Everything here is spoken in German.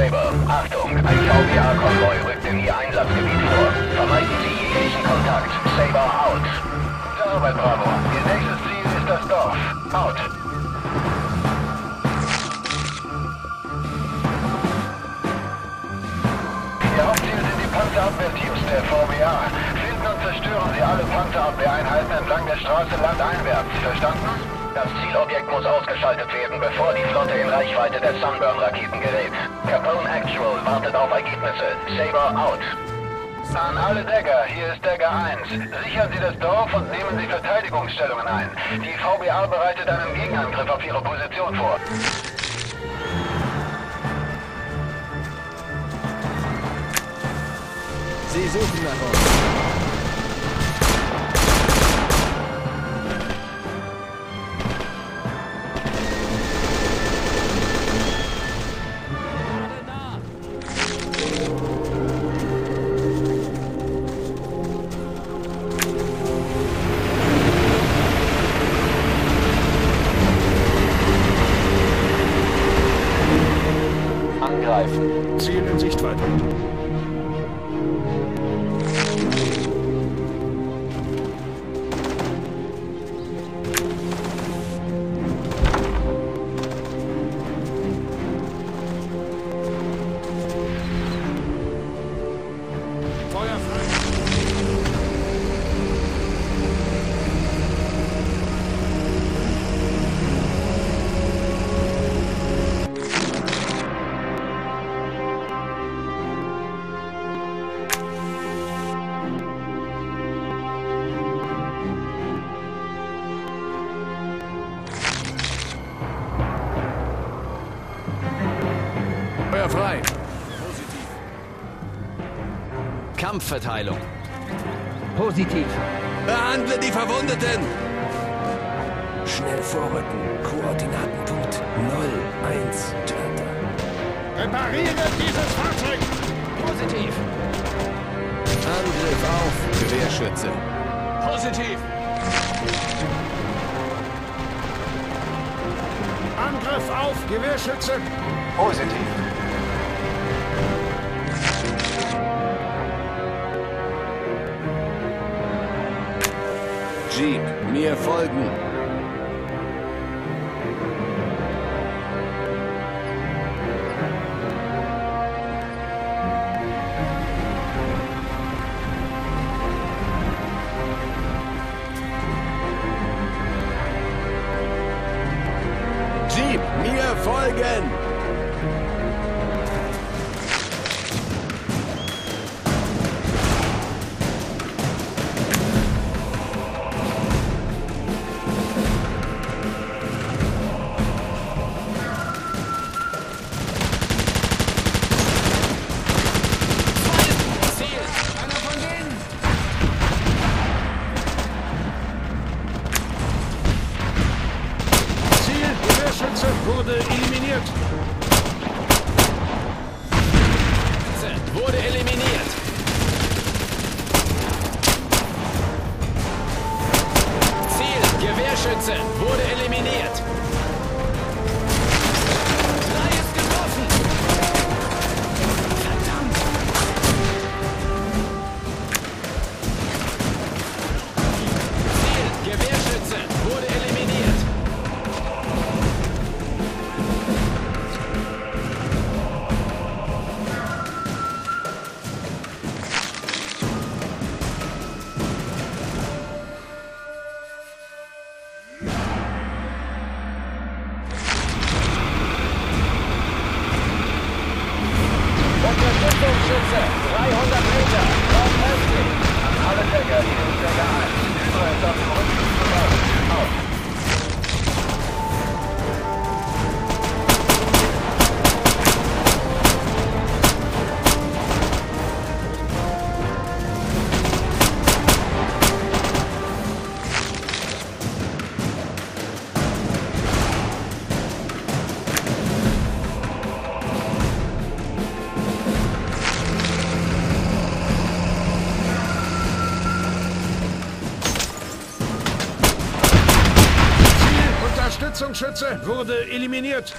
Saber. Achtung, ein VBA-Konvoi rückt in Ihr Einsatzgebiet vor. Vermeiden Sie jeglichen Kontakt. Saber out. Gute Arbeit, Bravo. Ihr nächstes Ziel ist das Dorf. Out. Ihr Hauptziel sind die Panzerabwehrteams der VBA. Finden und zerstören Sie alle Panzerabwehreinheiten entlang der Straße landeinwärts. Verstanden? Das Zielobjekt muss ausgeschaltet werden, bevor die Flotte in Reichweite der Sunburn-Raketen gerät. Capone Actual wartet auf Ergebnisse. Saber out. An alle Dagger, hier ist Dagger 1. Sichern Sie das Dorf und nehmen Sie Verteidigungsstellungen ein. Die VBA bereitet einen Gegenangriff auf Ihre Position vor. Sie suchen nach uns. Angreifen. Ziel in Sichtweite. Kampfverteilung. Positiv. Behandle die Verwundeten. Schnell vorrücken. Koordinatenpunkt 01 Delta. Repariere dieses Fahrzeug! Positiv. Angriff auf. Gewehrschütze. Positiv. Angriff auf Gewehrschütze! Positiv. Jeep, mir folgen. Jeep, mir folgen! Eliminiert. Gewehrschütze, 300 Meter, nordöstlich. Alle Decker, Decker 1. Hydra ist auf Unterstützungsschütze wurde eliminiert.